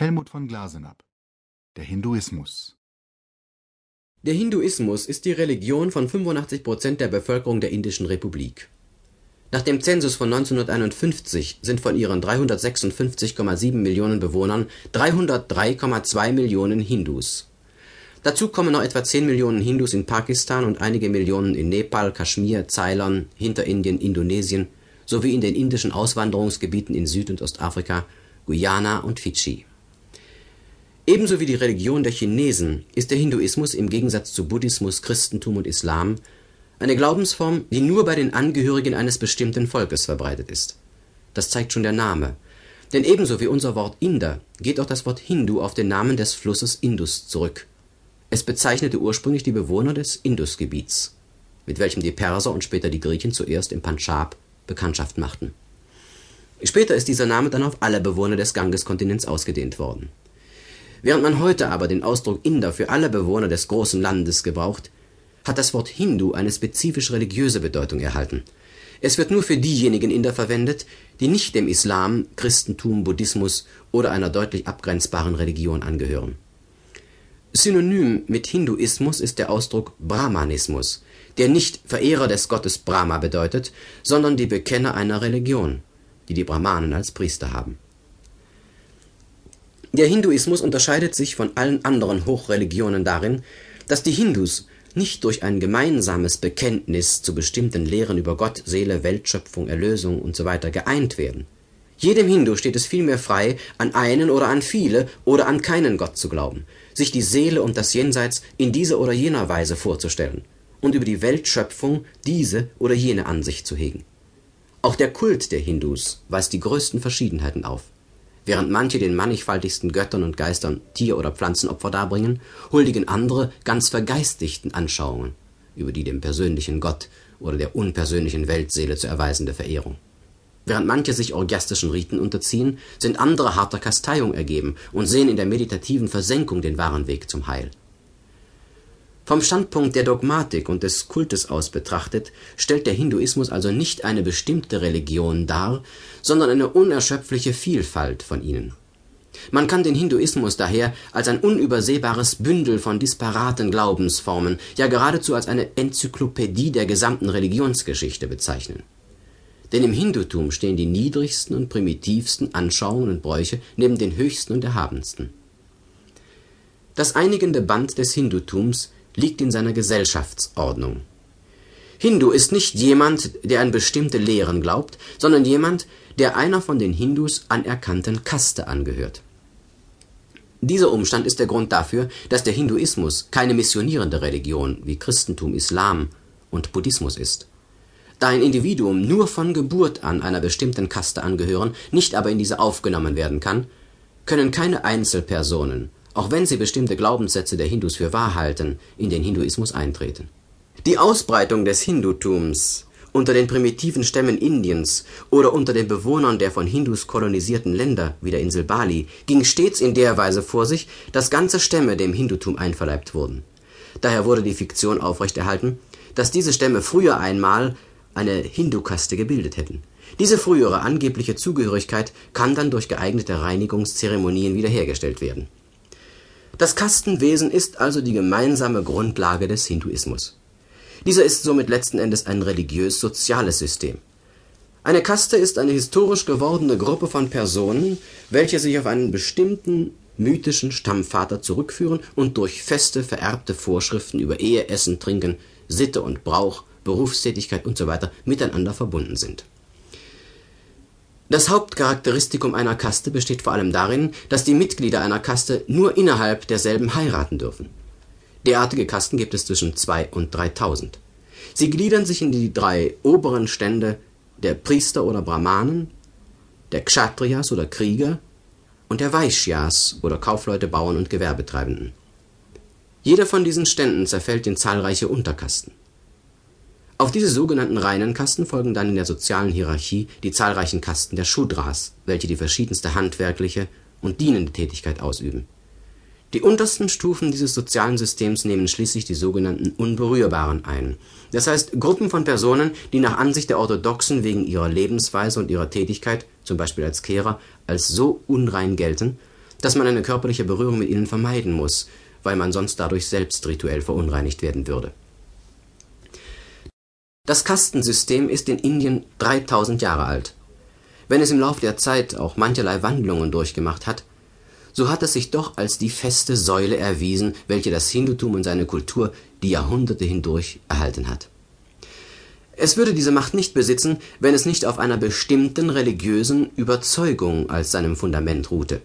Helmut von Glasenapp Der Hinduismus Der Hinduismus ist die Religion von 85 Prozent der Bevölkerung der Indischen Republik. Nach dem Zensus von 1951 sind von ihren 356,7 Millionen Bewohnern 303,2 Millionen Hindus. Dazu kommen noch etwa 10 Millionen Hindus in Pakistan und einige Millionen in Nepal, Kaschmir, Ceylon, Hinterindien, Indonesien sowie in den indischen Auswanderungsgebieten in Süd und Ostafrika, Guyana und Fidschi Ebenso wie die Religion der Chinesen ist der Hinduismus im Gegensatz zu Buddhismus, Christentum und Islam eine Glaubensform, die nur bei den Angehörigen eines bestimmten Volkes verbreitet ist. Das zeigt schon der Name. Denn ebenso wie unser Wort Inder geht auch das Wort Hindu auf den Namen des Flusses Indus zurück. Es bezeichnete ursprünglich die Bewohner des Indusgebiets, mit welchem die Perser und später die Griechen zuerst im Pandschab Bekanntschaft machten. Später ist dieser Name dann auf alle Bewohner des Gangeskontinents ausgedehnt worden Während man heute aber den Ausdruck Inder für alle Bewohner des großen Landes gebraucht, hat das Wort Hindu eine spezifisch religiöse Bedeutung erhalten. Es wird nur für diejenigen Inder verwendet, die nicht dem Islam, Christentum, Buddhismus oder einer deutlich abgrenzbaren Religion angehören. Synonym mit Hinduismus ist der Ausdruck Brahmanismus, der nicht Verehrer des Gottes Brahma bedeutet, sondern die Bekenner einer Religion, die die Brahmanen als Priester haben der Hinduismus unterscheidet sich von allen anderen Hochreligionen darin, dass die Hindus nicht durch ein gemeinsames Bekenntnis zu bestimmten Lehren über Gott, Seele, Weltschöpfung, Erlösung usw. geeint werden. Jedem Hindu steht es vielmehr frei, an einen oder an viele oder an keinen Gott zu glauben, sich die Seele und das Jenseits in dieser oder jener Weise vorzustellen und über die Weltschöpfung diese oder jene Ansicht zu hegen. Auch der Kult der Hindus weist die größten Verschiedenheiten auf Während manche den mannigfaltigsten Göttern und Geistern Tier- oder Pflanzenopfer darbringen, huldigen andere ganz vergeistigten Anschauungen über die dem persönlichen Gott oder der unpersönlichen Weltseele zu erweisende Verehrung. Während manche sich orgiastischen Riten unterziehen, sind andere harter Kasteiung ergeben und sehen in der meditativen Versenkung den wahren Weg zum Heil vom Standpunkt der Dogmatik und des Kultes aus betrachtet, stellt der Hinduismus also nicht eine bestimmte Religion dar, sondern eine unerschöpfliche Vielfalt von ihnen. Man kann den Hinduismus daher als ein unübersehbares Bündel von disparaten Glaubensformen, ja geradezu als eine Enzyklopädie der gesamten Religionsgeschichte bezeichnen. Denn im Hindutum stehen die niedrigsten und primitivsten Anschauungen und Bräuche neben den höchsten und erhabensten. Das einigende Band des Hindutums liegt in seiner Gesellschaftsordnung. Hindu ist nicht jemand, der an bestimmte Lehren glaubt, sondern jemand, der einer von den Hindus anerkannten Kaste angehört. Dieser Umstand ist der Grund dafür, dass der Hinduismus keine missionierende Religion wie Christentum, Islam und Buddhismus ist. Da ein Individuum nur von Geburt an einer bestimmten Kaste angehören, nicht aber in diese aufgenommen werden kann, können keine Einzelpersonen auch wenn sie bestimmte Glaubenssätze der Hindus für wahr halten, in den Hinduismus eintreten. Die Ausbreitung des Hindutums unter den primitiven Stämmen Indiens oder unter den Bewohnern der von Hindus kolonisierten Länder wie der Insel Bali ging stets in der Weise vor sich, dass ganze Stämme dem Hindutum einverleibt wurden. Daher wurde die Fiktion aufrechterhalten, dass diese Stämme früher einmal eine Hindukaste gebildet hätten. Diese frühere angebliche Zugehörigkeit kann dann durch geeignete Reinigungszeremonien wiederhergestellt werden das Kastenwesen ist also die gemeinsame Grundlage des Hinduismus. Dieser ist somit letzten Endes ein religiös-soziales System. Eine Kaste ist eine historisch gewordene Gruppe von Personen, welche sich auf einen bestimmten mythischen Stammvater zurückführen und durch feste vererbte Vorschriften über Ehe, Essen, Trinken, Sitte und Brauch, Berufstätigkeit usw. So miteinander verbunden sind das Hauptcharakteristikum einer Kaste besteht vor allem darin, dass die Mitglieder einer Kaste nur innerhalb derselben heiraten dürfen. Derartige Kasten gibt es zwischen zwei und 3000. Sie gliedern sich in die drei oberen Stände der Priester oder Brahmanen, der Kshatriyas oder Krieger und der Vaishyas oder Kaufleute, Bauern und Gewerbetreibenden. Jeder von diesen Ständen zerfällt in zahlreiche Unterkasten auf diese sogenannten reinen Kasten folgen dann in der sozialen Hierarchie die zahlreichen Kasten der Shudras, welche die verschiedenste handwerkliche und dienende Tätigkeit ausüben. Die untersten Stufen dieses sozialen Systems nehmen schließlich die sogenannten Unberührbaren ein, das heißt Gruppen von Personen, die nach Ansicht der Orthodoxen wegen ihrer Lebensweise und ihrer Tätigkeit, zum Beispiel als Kehrer, als so unrein gelten, dass man eine körperliche Berührung mit ihnen vermeiden muss, weil man sonst dadurch selbst rituell verunreinigt werden würde. Das Kastensystem ist in Indien 3000 Jahre alt. Wenn es im Laufe der Zeit auch mancherlei Wandlungen durchgemacht hat, so hat es sich doch als die feste Säule erwiesen, welche das Hindutum und seine Kultur die Jahrhunderte hindurch erhalten hat. Es würde diese Macht nicht besitzen, wenn es nicht auf einer bestimmten religiösen Überzeugung als seinem Fundament ruhte.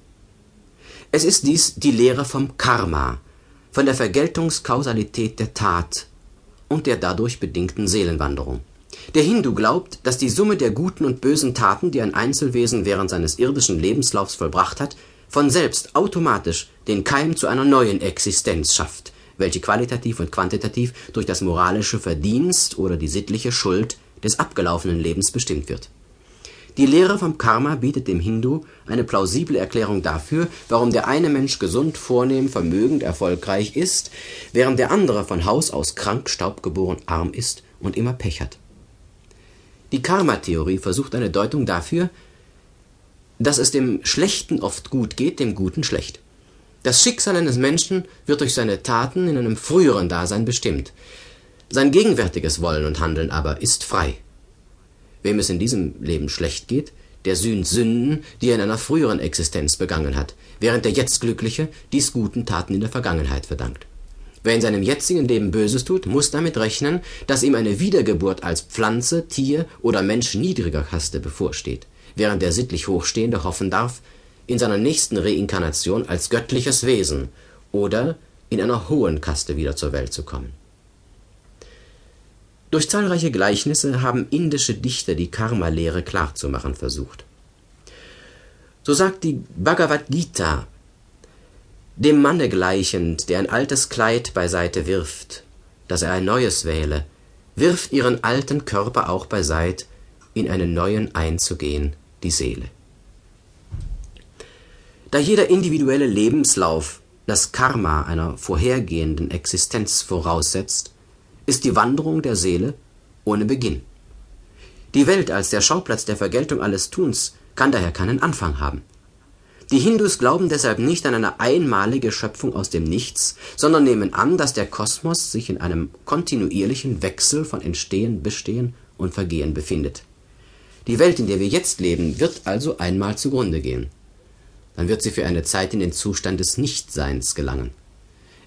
Es ist dies die Lehre vom Karma, von der Vergeltungskausalität der Tat und der dadurch bedingten Seelenwanderung. Der Hindu glaubt, dass die Summe der guten und bösen Taten, die ein Einzelwesen während seines irdischen Lebenslaufs vollbracht hat, von selbst automatisch den Keim zu einer neuen Existenz schafft, welche qualitativ und quantitativ durch das moralische Verdienst oder die sittliche Schuld des abgelaufenen Lebens bestimmt wird. Die Lehre vom Karma bietet dem Hindu eine plausible Erklärung dafür, warum der eine Mensch gesund, vornehm, vermögend, erfolgreich ist, während der andere von Haus aus krank, staubgeboren, arm ist und immer Pech hat. Die Karma-Theorie versucht eine Deutung dafür, dass es dem Schlechten oft gut geht, dem Guten schlecht. Das Schicksal eines Menschen wird durch seine Taten in einem früheren Dasein bestimmt. Sein gegenwärtiges Wollen und Handeln aber ist frei. Wem es in diesem Leben schlecht geht, der sühnt Sünden, die er in einer früheren Existenz begangen hat, während der jetzt Glückliche dies guten Taten in der Vergangenheit verdankt. Wer in seinem jetzigen Leben Böses tut, muss damit rechnen, dass ihm eine Wiedergeburt als Pflanze, Tier oder Mensch niedriger Kaste bevorsteht, während der sittlich Hochstehende hoffen darf, in seiner nächsten Reinkarnation als göttliches Wesen oder in einer hohen Kaste wieder zur Welt zu kommen. Durch zahlreiche Gleichnisse haben indische Dichter die Karma-Lehre klarzumachen versucht. So sagt die Bhagavad Gita, dem Manne gleichend, der ein altes Kleid beiseite wirft, dass er ein neues wähle, wirft ihren alten Körper auch beiseit, in einen neuen einzugehen, die Seele. Da jeder individuelle Lebenslauf das Karma einer vorhergehenden Existenz voraussetzt, ist die Wanderung der Seele ohne Beginn. Die Welt als der Schauplatz der Vergeltung alles Tuns kann daher keinen Anfang haben. Die Hindus glauben deshalb nicht an eine einmalige Schöpfung aus dem Nichts, sondern nehmen an, dass der Kosmos sich in einem kontinuierlichen Wechsel von Entstehen, Bestehen und Vergehen befindet. Die Welt, in der wir jetzt leben, wird also einmal zugrunde gehen dann wird sie für eine Zeit in den Zustand des Nichtseins gelangen.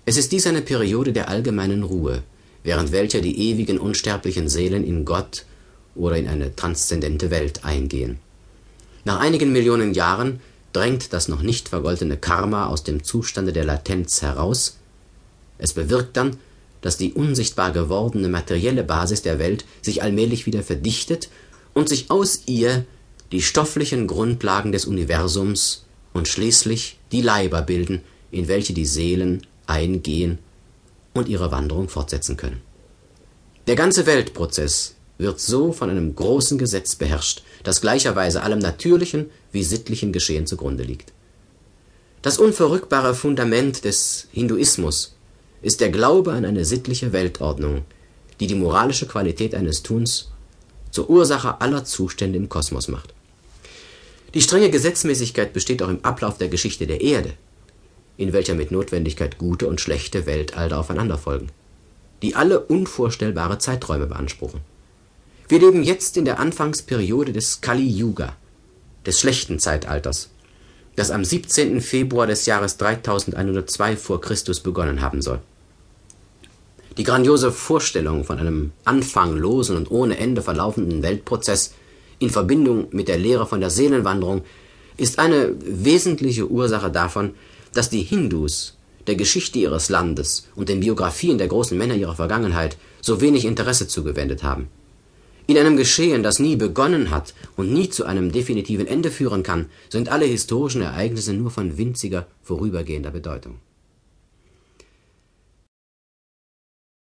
Es ist dies eine Periode der allgemeinen Ruhe, während welcher die ewigen unsterblichen Seelen in Gott oder in eine transzendente Welt eingehen. Nach einigen Millionen Jahren drängt das noch nicht vergoltene Karma aus dem Zustande der Latenz heraus. Es bewirkt dann, dass die unsichtbar gewordene materielle Basis der Welt sich allmählich wieder verdichtet und sich aus ihr die stofflichen Grundlagen des Universums und schließlich die Leiber bilden, in welche die Seelen eingehen und ihre Wanderung fortsetzen können. Der ganze Weltprozess wird so von einem großen Gesetz beherrscht, das gleicherweise allem natürlichen wie sittlichen Geschehen zugrunde liegt. Das unverrückbare Fundament des Hinduismus ist der Glaube an eine sittliche Weltordnung, die die moralische Qualität eines Tuns zur Ursache aller Zustände im Kosmos macht. Die strenge Gesetzmäßigkeit besteht auch im Ablauf der Geschichte der Erde, in welcher mit Notwendigkeit gute und schlechte Weltalter aufeinanderfolgen, die alle unvorstellbare Zeiträume beanspruchen. Wir leben jetzt in der Anfangsperiode des Kali Yuga, des schlechten Zeitalters, das am 17. Februar des Jahres 3102 vor Christus begonnen haben soll. Die grandiose Vorstellung von einem anfanglosen und ohne Ende verlaufenden Weltprozess in Verbindung mit der Lehre von der Seelenwanderung ist eine wesentliche Ursache davon, dass die Hindus der Geschichte ihres Landes und den Biografien der großen Männer ihrer Vergangenheit so wenig Interesse zugewendet haben. In einem Geschehen, das nie begonnen hat und nie zu einem definitiven Ende führen kann, sind alle historischen Ereignisse nur von winziger, vorübergehender Bedeutung